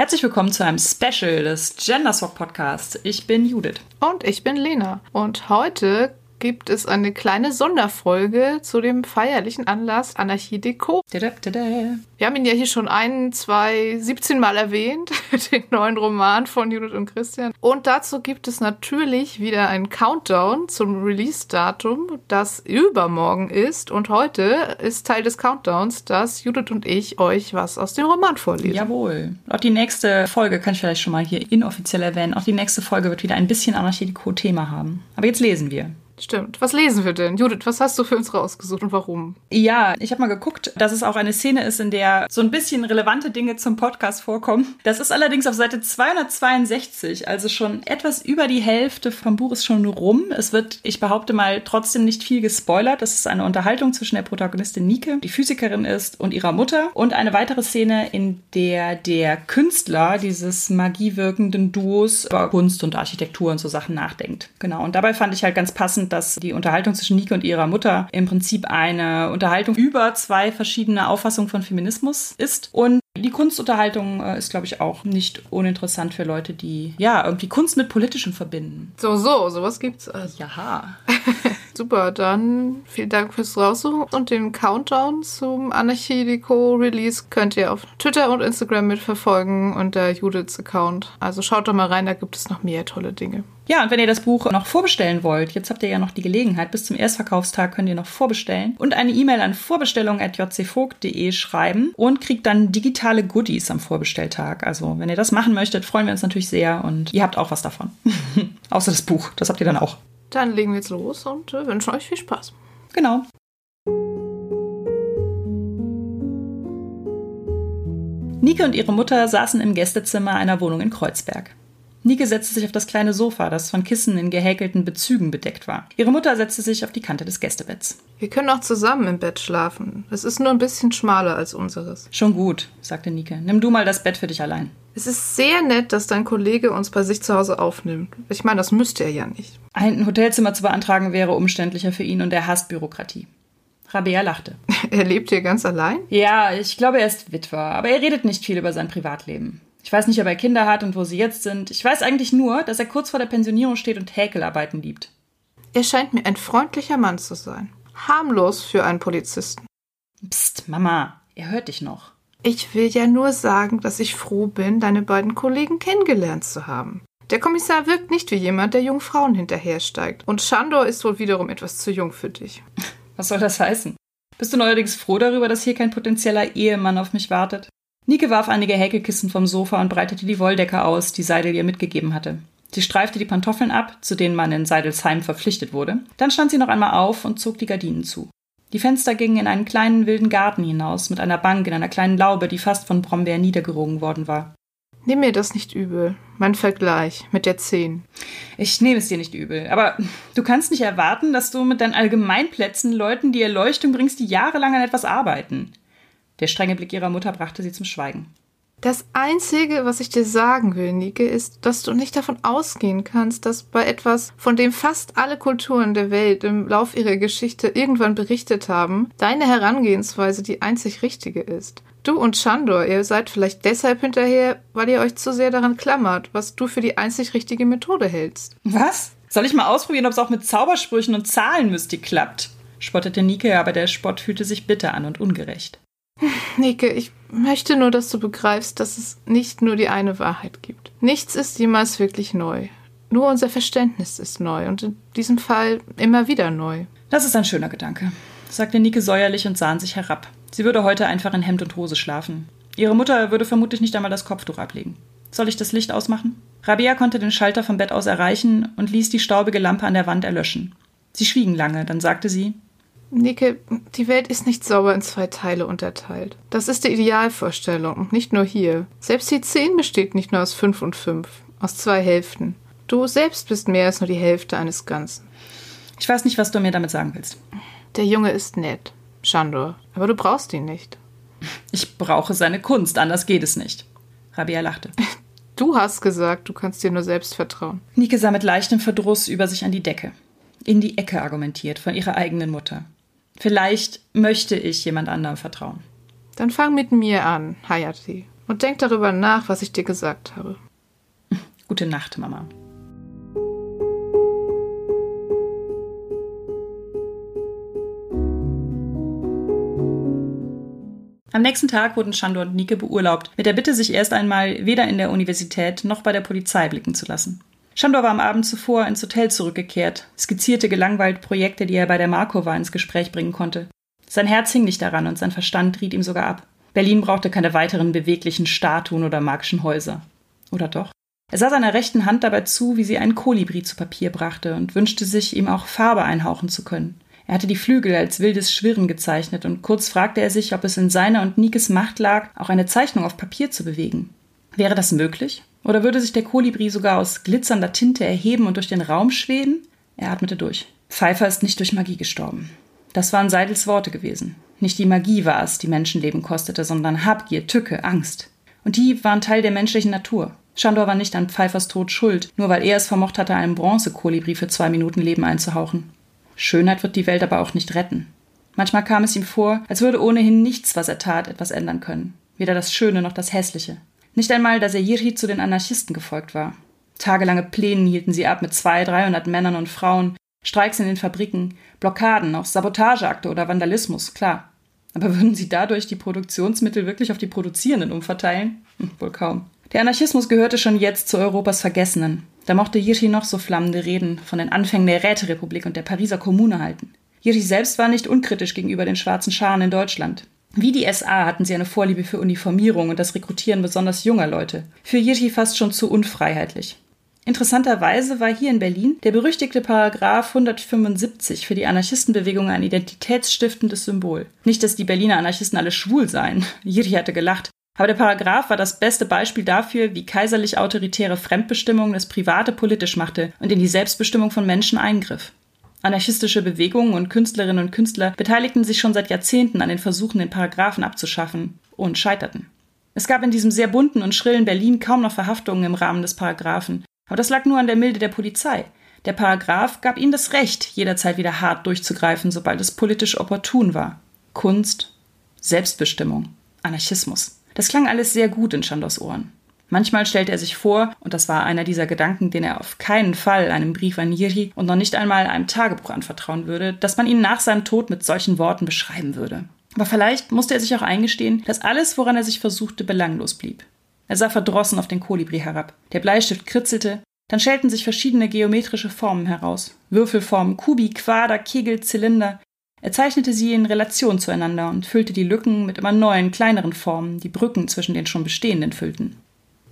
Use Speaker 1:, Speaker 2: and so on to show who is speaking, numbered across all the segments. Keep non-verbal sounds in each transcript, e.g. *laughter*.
Speaker 1: Herzlich willkommen zu einem Special des Genderswap Podcasts. Ich bin Judith.
Speaker 2: Und ich bin Lena. Und heute gibt es eine kleine Sonderfolge zu dem feierlichen Anlass Anarchie Deko. Wir haben ihn ja hier schon ein, zwei, 17 Mal erwähnt, *laughs* den neuen Roman von Judith und Christian. Und dazu gibt es natürlich wieder einen Countdown zum Release-Datum, das übermorgen ist. Und heute ist Teil des Countdowns, dass Judith und ich euch was aus dem Roman vorlesen.
Speaker 1: Jawohl. Auch die nächste Folge kann ich vielleicht schon mal hier inoffiziell erwähnen. Auch die nächste Folge wird wieder ein bisschen Anarchie Deko-Thema haben. Aber jetzt lesen wir.
Speaker 2: Stimmt. Was lesen wir denn? Judith, was hast du für uns rausgesucht und warum?
Speaker 1: Ja, ich habe mal geguckt, dass es auch eine Szene ist, in der so ein bisschen relevante Dinge zum Podcast vorkommen. Das ist allerdings auf Seite 262, also schon etwas über die Hälfte vom Buch ist schon rum. Es wird, ich behaupte mal, trotzdem nicht viel gespoilert. Das ist eine Unterhaltung zwischen der Protagonistin Nike, die Physikerin ist, und ihrer Mutter. Und eine weitere Szene, in der der Künstler dieses magiewirkenden Duos über Kunst und Architektur und so Sachen nachdenkt. Genau. Und dabei fand ich halt ganz passend, dass die Unterhaltung zwischen Nike und ihrer Mutter im Prinzip eine Unterhaltung über zwei verschiedene Auffassungen von Feminismus ist. Und die Kunstunterhaltung äh, ist, glaube ich, auch nicht uninteressant für Leute, die ja irgendwie Kunst mit Politischem verbinden.
Speaker 2: So, so, sowas gibt's. Also.
Speaker 1: Ja. *laughs*
Speaker 2: Super, dann vielen Dank fürs Raussuchen und den Countdown zum Anarchie Deco Release könnt ihr auf Twitter und Instagram mitverfolgen unter Judiths Account. Also schaut doch mal rein, da gibt es noch mehr tolle Dinge.
Speaker 1: Ja, und wenn ihr das Buch noch vorbestellen wollt, jetzt habt ihr ja noch die Gelegenheit, bis zum Erstverkaufstag könnt ihr noch vorbestellen und eine E-Mail an vorbestellung.jcvogt.de schreiben und kriegt dann digitale Goodies am Vorbestelltag. Also, wenn ihr das machen möchtet, freuen wir uns natürlich sehr und ihr habt auch was davon. *laughs* Außer das Buch, das habt ihr dann auch.
Speaker 2: Dann legen wir jetzt los und äh, wünschen euch viel Spaß.
Speaker 1: Genau. Nike und ihre Mutter saßen im Gästezimmer einer Wohnung in Kreuzberg. Nike setzte sich auf das kleine Sofa, das von Kissen in gehäkelten Bezügen bedeckt war. Ihre Mutter setzte sich auf die Kante des Gästebetts.
Speaker 2: Wir können auch zusammen im Bett schlafen. Es ist nur ein bisschen schmaler als unseres.
Speaker 1: Schon gut, sagte Nike. Nimm du mal das Bett für dich allein.
Speaker 2: Es ist sehr nett, dass dein Kollege uns bei sich zu Hause aufnimmt. Ich meine, das müsste er ja nicht.
Speaker 1: Ein Hotelzimmer zu beantragen wäre umständlicher für ihn und er hasst Bürokratie. Rabea lachte. *laughs*
Speaker 2: Er lebt hier ganz allein?
Speaker 1: Ja, ich glaube, er ist Witwer, aber er redet nicht viel über sein Privatleben. Ich weiß nicht, ob er Kinder hat und wo sie jetzt sind. Ich weiß eigentlich nur, dass er kurz vor der Pensionierung steht und Häkelarbeiten liebt.
Speaker 2: Er scheint mir ein freundlicher Mann zu sein. Harmlos für einen Polizisten.
Speaker 1: Psst, Mama, er hört dich noch.
Speaker 2: Ich will ja nur sagen, dass ich froh bin, deine beiden Kollegen kennengelernt zu haben. Der Kommissar wirkt nicht wie jemand, der jungen Frauen hinterhersteigt. Und Shandor ist wohl wiederum etwas zu jung für dich.
Speaker 1: Was soll das heißen? Bist du neuerdings froh darüber, dass hier kein potenzieller Ehemann auf mich wartet? Nike warf einige Häkelkissen vom Sofa und breitete die Wolldecke aus, die Seidel ihr mitgegeben hatte. Sie streifte die Pantoffeln ab, zu denen man in Seidelsheim verpflichtet wurde. Dann stand sie noch einmal auf und zog die Gardinen zu. Die Fenster gingen in einen kleinen wilden Garten hinaus mit einer Bank in einer kleinen Laube, die fast von Brombeer niedergerogen worden war.
Speaker 2: Nimm mir das nicht übel. Mein Vergleich mit der Zehn.
Speaker 1: Ich nehme es dir nicht übel. Aber du kannst nicht erwarten, dass du mit deinen Allgemeinplätzen Leuten die Erleuchtung bringst, die jahrelang an etwas arbeiten. Der strenge Blick ihrer Mutter brachte sie zum Schweigen.
Speaker 2: Das Einzige, was ich dir sagen will, Nike, ist, dass du nicht davon ausgehen kannst, dass bei etwas, von dem fast alle Kulturen der Welt im Lauf ihrer Geschichte irgendwann berichtet haben, deine Herangehensweise die einzig richtige ist. Du und Chandor, ihr seid vielleicht deshalb hinterher, weil ihr euch zu sehr daran klammert, was du für die einzig richtige Methode hältst.
Speaker 1: Was? Soll ich mal ausprobieren, ob es auch mit Zaubersprüchen und Zahlenmystik klappt? spottete Nike, aber der Spott fühlte sich bitter an und ungerecht.
Speaker 2: Nike, ich möchte nur, dass du begreifst, dass es nicht nur die eine Wahrheit gibt. Nichts ist jemals wirklich neu. Nur unser Verständnis ist neu und in diesem Fall immer wieder neu.
Speaker 1: Das ist ein schöner Gedanke, sagte Nike säuerlich und sah an sich herab. Sie würde heute einfach in Hemd und Hose schlafen. Ihre Mutter würde vermutlich nicht einmal das Kopftuch ablegen. Soll ich das Licht ausmachen? Rabea konnte den Schalter vom Bett aus erreichen und ließ die staubige Lampe an der Wand erlöschen. Sie schwiegen lange, dann sagte sie
Speaker 2: Nike, die Welt ist nicht sauber in zwei Teile unterteilt. Das ist die Idealvorstellung, nicht nur hier. Selbst die Zehn besteht nicht nur aus fünf und fünf, aus zwei Hälften. Du selbst bist mehr als nur die Hälfte eines Ganzen.
Speaker 1: Ich weiß nicht, was du mir damit sagen willst.
Speaker 2: Der Junge ist nett, Shandor, aber du brauchst ihn nicht.
Speaker 1: Ich brauche seine Kunst, anders geht es nicht. Rabia lachte. *laughs*
Speaker 2: Du hast gesagt, du kannst dir nur selbst vertrauen.
Speaker 1: Nike sah mit leichtem Verdruss über sich an die Decke. In die Ecke argumentiert von ihrer eigenen Mutter. Vielleicht möchte ich jemand anderem vertrauen.
Speaker 2: Dann fang mit mir an, Hayati. und denk darüber nach, was ich dir gesagt habe. *laughs*
Speaker 1: Gute Nacht, Mama. Am nächsten Tag wurden Chandor und Nike beurlaubt, mit der Bitte, sich erst einmal weder in der Universität noch bei der Polizei blicken zu lassen. Chandor war am Abend zuvor ins Hotel zurückgekehrt, skizzierte gelangweilt Projekte, die er bei der Markova ins Gespräch bringen konnte. Sein Herz hing nicht daran und sein Verstand riet ihm sogar ab. Berlin brauchte keine weiteren beweglichen Statuen oder magischen Häuser. Oder doch? Er sah seiner rechten Hand dabei zu, wie sie einen Kolibri zu Papier brachte und wünschte sich, ihm auch Farbe einhauchen zu können. Er hatte die Flügel als wildes Schwirren gezeichnet und kurz fragte er sich, ob es in seiner und Nikes Macht lag, auch eine Zeichnung auf Papier zu bewegen. Wäre das möglich? Oder würde sich der Kolibri sogar aus glitzernder Tinte erheben und durch den Raum schweben? Er atmete durch. Pfeiffer ist nicht durch Magie gestorben. Das waren Seidels Worte gewesen. Nicht die Magie war es, die Menschenleben kostete, sondern Habgier, Tücke, Angst. Und die waren Teil der menschlichen Natur. Chandor war nicht an Pfeiffers Tod schuld, nur weil er es vermocht hatte, einem Bronzekolibri für zwei Minuten Leben einzuhauchen. Schönheit wird die Welt aber auch nicht retten. Manchmal kam es ihm vor, als würde ohnehin nichts, was er tat, etwas ändern können. Weder das Schöne noch das Hässliche. Nicht einmal, dass er Jirhi zu den Anarchisten gefolgt war. Tagelange Plänen hielten sie ab mit zwei, dreihundert Männern und Frauen, Streiks in den Fabriken, Blockaden, auch Sabotageakte oder Vandalismus, klar. Aber *laughs* würden sie dadurch die Produktionsmittel wirklich auf die Produzierenden umverteilen? Hm, wohl kaum. Der Anarchismus gehörte schon jetzt zu Europas Vergessenen. Da mochte Jirchi noch so flammende Reden von den Anfängen der Räterepublik und der Pariser Kommune halten. Jirchi selbst war nicht unkritisch gegenüber den schwarzen Scharen in Deutschland. Wie die SA hatten sie eine Vorliebe für Uniformierung und das Rekrutieren besonders junger Leute. Für Jirchi fast schon zu unfreiheitlich. Interessanterweise war hier in Berlin der berüchtigte Paragraph 175 für die Anarchistenbewegung ein identitätsstiftendes Symbol. Nicht, dass die Berliner Anarchisten alle schwul seien. *laughs* Jirchi hatte gelacht. Aber der Paragraph war das beste Beispiel dafür, wie kaiserlich autoritäre Fremdbestimmung das Private politisch machte und in die Selbstbestimmung von Menschen eingriff. Anarchistische Bewegungen und Künstlerinnen und Künstler beteiligten sich schon seit Jahrzehnten an den Versuchen, den Paragraphen abzuschaffen und scheiterten. Es gab in diesem sehr bunten und schrillen Berlin kaum noch Verhaftungen im Rahmen des Paragraphen, aber das lag nur an der Milde der Polizei. Der Paragraph gab ihnen das Recht, jederzeit wieder hart durchzugreifen, sobald es politisch opportun war. Kunst, Selbstbestimmung, Anarchismus. Das klang alles sehr gut in Chandos Ohren. Manchmal stellte er sich vor, und das war einer dieser Gedanken, den er auf keinen Fall einem Brief an Yiri und noch nicht einmal einem Tagebuch anvertrauen würde, dass man ihn nach seinem Tod mit solchen Worten beschreiben würde. Aber vielleicht musste er sich auch eingestehen, dass alles, woran er sich versuchte, belanglos blieb. Er sah verdrossen auf den Kolibri herab. Der Bleistift kritzelte, dann schälten sich verschiedene geometrische Formen heraus. Würfelformen, Kubi, Quader, Kegel, Zylinder. Er zeichnete sie in Relation zueinander und füllte die Lücken mit immer neuen, kleineren Formen, die Brücken zwischen den schon bestehenden füllten.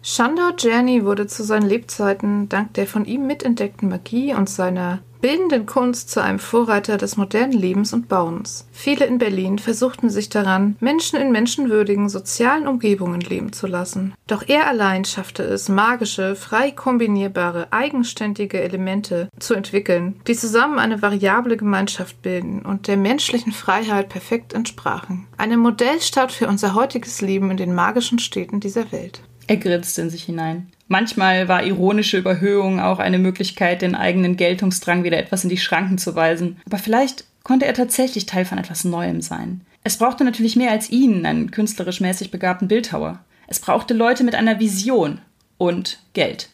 Speaker 2: Chandor Jani wurde zu seinen Lebzeiten dank der von ihm mitentdeckten Magie und seiner bildenden Kunst zu einem Vorreiter des modernen Lebens und Bauens. Viele in Berlin versuchten sich daran, Menschen in menschenwürdigen sozialen Umgebungen leben zu lassen. Doch er allein schaffte es, magische, frei kombinierbare, eigenständige Elemente zu entwickeln, die zusammen eine variable Gemeinschaft bilden und der menschlichen Freiheit perfekt entsprachen. Eine Modellstadt für unser heutiges Leben in den magischen Städten dieser Welt.
Speaker 1: Er grinste in sich hinein. Manchmal war ironische Überhöhung auch eine Möglichkeit, den eigenen Geltungsdrang wieder etwas in die Schranken zu weisen. Aber vielleicht konnte er tatsächlich Teil von etwas Neuem sein. Es brauchte natürlich mehr als ihn, einen künstlerisch mäßig begabten Bildhauer. Es brauchte Leute mit einer Vision und Geld.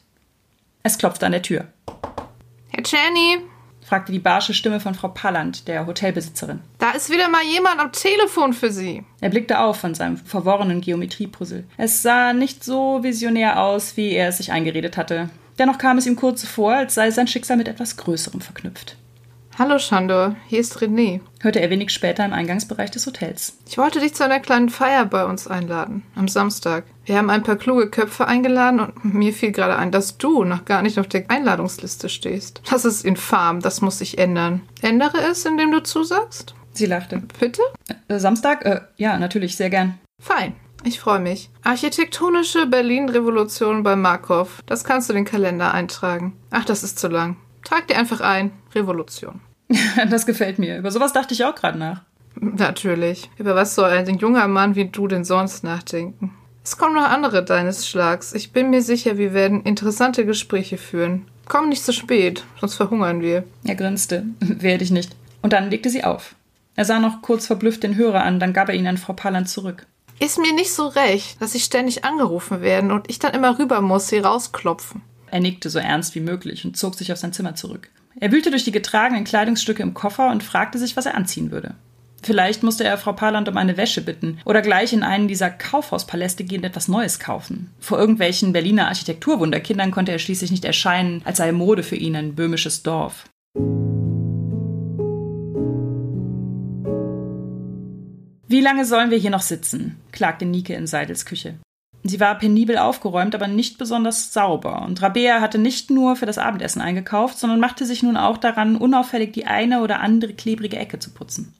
Speaker 1: Es klopfte an der Tür.
Speaker 2: Herr Czerny,
Speaker 1: fragte die barsche Stimme von Frau Palland, der Hotelbesitzerin.
Speaker 2: Da ist wieder mal jemand am Telefon für Sie.
Speaker 1: Er blickte auf von seinem verworrenen Geometriepuzzle. Es sah nicht so visionär aus, wie er es sich eingeredet hatte. Dennoch kam es ihm kurz vor, als sei sein Schicksal mit etwas Größerem verknüpft.
Speaker 2: Hallo Shandor, hier ist René.
Speaker 1: Hörte er wenig später im Eingangsbereich des Hotels.
Speaker 2: Ich wollte dich zu einer kleinen Feier bei uns einladen, am Samstag. Wir haben ein paar kluge Köpfe eingeladen und mir fiel gerade ein, dass du noch gar nicht auf der Einladungsliste stehst. Das ist infam, das muss sich ändern. Ändere es, indem du zusagst?
Speaker 1: Sie lachte.
Speaker 2: Bitte?
Speaker 1: Äh, Samstag? Äh, ja, natürlich, sehr gern.
Speaker 2: Fein. Ich freue mich. Architektonische Berlin-Revolution bei Markov. Das kannst du den Kalender eintragen. Ach, das ist zu lang. Trag dir einfach ein. Revolution. *laughs*
Speaker 1: das gefällt mir. Über sowas dachte ich auch gerade nach.
Speaker 2: Natürlich. Über was soll ein junger Mann wie du denn sonst nachdenken? Es kommen noch andere deines Schlags. Ich bin mir sicher, wir werden interessante Gespräche führen. Komm nicht zu spät, sonst verhungern wir.
Speaker 1: Er grinste. *laughs* Werde ich nicht. Und dann legte sie auf. Er sah noch kurz verblüfft den Hörer an, dann gab er ihn an Frau Palland zurück.
Speaker 2: Ist mir nicht so recht, dass sie ständig angerufen werden und ich dann immer rüber muss, sie rausklopfen.
Speaker 1: Er nickte so ernst wie möglich und zog sich auf sein Zimmer zurück. Er wühlte durch die getragenen Kleidungsstücke im Koffer und fragte sich, was er anziehen würde. Vielleicht musste er Frau Parland um eine Wäsche bitten oder gleich in einen dieser Kaufhauspaläste gehen und etwas Neues kaufen. Vor irgendwelchen Berliner Architekturwunderkindern konnte er schließlich nicht erscheinen, als sei Mode für ihn ein böhmisches Dorf. Wie lange sollen wir hier noch sitzen? klagte Nike in Seidels Küche. Sie war penibel aufgeräumt, aber nicht besonders sauber. Und Rabea hatte nicht nur für das Abendessen eingekauft, sondern machte sich nun auch daran, unauffällig die eine oder andere klebrige Ecke zu putzen.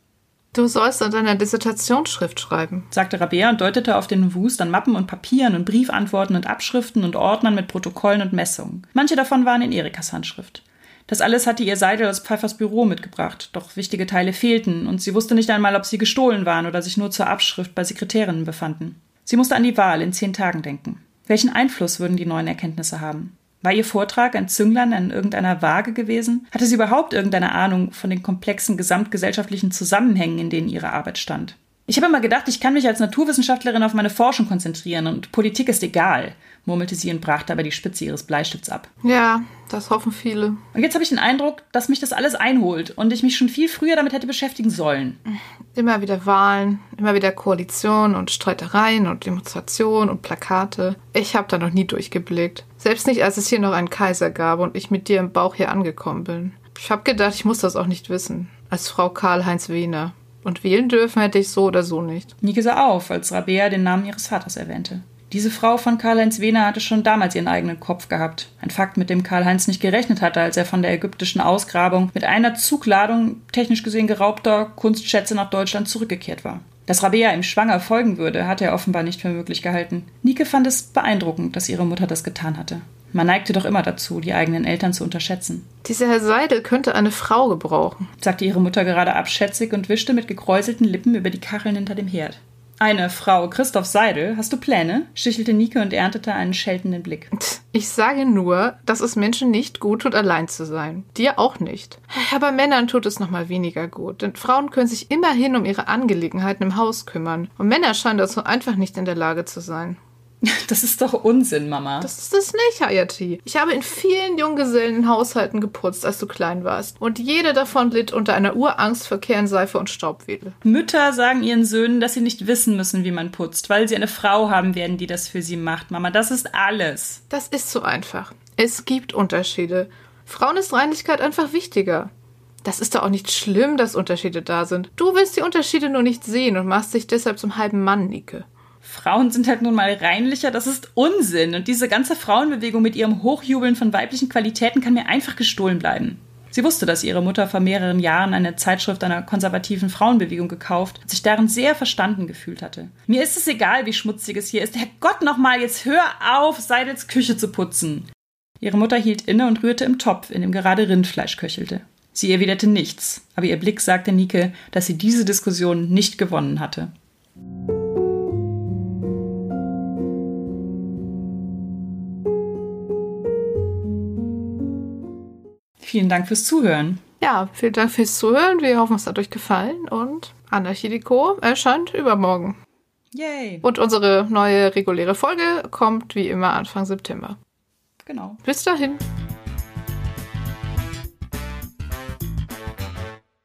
Speaker 2: Du sollst an deiner Dissertationsschrift schreiben,
Speaker 1: sagte Rabea und deutete auf den Wust an Mappen und Papieren und Briefantworten und Abschriften und Ordnern mit Protokollen und Messungen. Manche davon waren in Erikas Handschrift. Das alles hatte ihr Seidel aus Pfeifers Büro mitgebracht, doch wichtige Teile fehlten und sie wusste nicht einmal, ob sie gestohlen waren oder sich nur zur Abschrift bei Sekretärinnen befanden. Sie musste an die Wahl in zehn Tagen denken. Welchen Einfluss würden die neuen Erkenntnisse haben? War ihr Vortrag ein Zünglein an irgendeiner Waage gewesen? Hatte sie überhaupt irgendeine Ahnung von den komplexen gesamtgesellschaftlichen Zusammenhängen, in denen ihre Arbeit stand? Ich habe immer gedacht, ich kann mich als Naturwissenschaftlerin auf meine Forschung konzentrieren und Politik ist egal, murmelte sie und brach dabei die Spitze ihres Bleistifts ab.
Speaker 2: Ja, das hoffen viele.
Speaker 1: Und jetzt habe ich den Eindruck, dass mich das alles einholt und ich mich schon viel früher damit hätte beschäftigen sollen.
Speaker 2: Immer wieder Wahlen, immer wieder Koalitionen und Streitereien und Demonstrationen und Plakate. Ich habe da noch nie durchgeblickt. Selbst nicht, als es hier noch einen Kaiser gab und ich mit dir im Bauch hier angekommen bin. Ich habe gedacht, ich muss das auch nicht wissen. Als Frau Karl-Heinz Wehner. Und wählen dürfen hätte ich so oder so nicht.
Speaker 1: Nike sah auf, als Rabea den Namen ihres Vaters erwähnte. Diese Frau von Karl-Heinz Wehner hatte schon damals ihren eigenen Kopf gehabt. Ein Fakt, mit dem Karl-Heinz nicht gerechnet hatte, als er von der ägyptischen Ausgrabung mit einer Zugladung technisch gesehen geraubter Kunstschätze nach Deutschland zurückgekehrt war. Dass Rabea ihm schwanger folgen würde, hatte er offenbar nicht für möglich gehalten. Nike fand es beeindruckend, dass ihre Mutter das getan hatte. Man neigte doch immer dazu, die eigenen Eltern zu unterschätzen.
Speaker 2: Dieser Herr Seidel könnte eine Frau gebrauchen,
Speaker 1: sagte ihre Mutter gerade abschätzig und wischte mit gekräuselten Lippen über die Kacheln hinter dem Herd. Eine Frau, Christoph Seidel, hast du Pläne? stichelte Nike und erntete einen scheltenden Blick.
Speaker 2: Ich sage nur, dass es Menschen nicht gut tut, allein zu sein. Dir auch nicht. Aber Männern tut es noch mal weniger gut, denn Frauen können sich immerhin um ihre Angelegenheiten im Haus kümmern. Und Männer scheinen dazu einfach nicht in der Lage zu sein. *laughs*
Speaker 1: Das ist doch Unsinn, Mama.
Speaker 2: Das ist es nicht, Hayati. Ich habe in vielen Junggesellenhaushalten geputzt, als du klein warst. Und jede davon litt unter einer Urangst vor Kernseife und Staubwedel.
Speaker 1: Mütter sagen ihren Söhnen, dass sie nicht wissen müssen, wie man putzt, weil sie eine Frau haben werden, die das für sie macht. Mama, das ist alles.
Speaker 2: Das ist so einfach. Es gibt Unterschiede. Frauen ist Reinlichkeit einfach wichtiger. Das ist doch auch nicht schlimm, dass Unterschiede da sind. Du willst die Unterschiede nur nicht sehen und machst dich deshalb zum halben Mann, Nike.
Speaker 1: Frauen sind halt nun mal reinlicher, das ist Unsinn. Und diese ganze Frauenbewegung mit ihrem Hochjubeln von weiblichen Qualitäten kann mir einfach gestohlen bleiben. Sie wusste, dass ihre Mutter vor mehreren Jahren eine Zeitschrift einer konservativen Frauenbewegung gekauft und sich darin sehr verstanden gefühlt hatte. Mir ist es egal, wie schmutzig es hier ist. Herrgott nochmal, jetzt hör auf, Seidels Küche zu putzen. Ihre Mutter hielt inne und rührte im Topf, in dem gerade Rindfleisch köchelte. Sie erwiderte nichts, aber ihr Blick sagte Nike, dass sie diese Diskussion nicht gewonnen hatte. Vielen Dank fürs Zuhören.
Speaker 2: Ja, vielen Dank fürs Zuhören. Wir hoffen, es hat euch gefallen und Anarchie Deco erscheint übermorgen.
Speaker 1: Yay!
Speaker 2: Und unsere neue reguläre Folge kommt wie immer Anfang September.
Speaker 1: Genau.
Speaker 2: Bis dahin.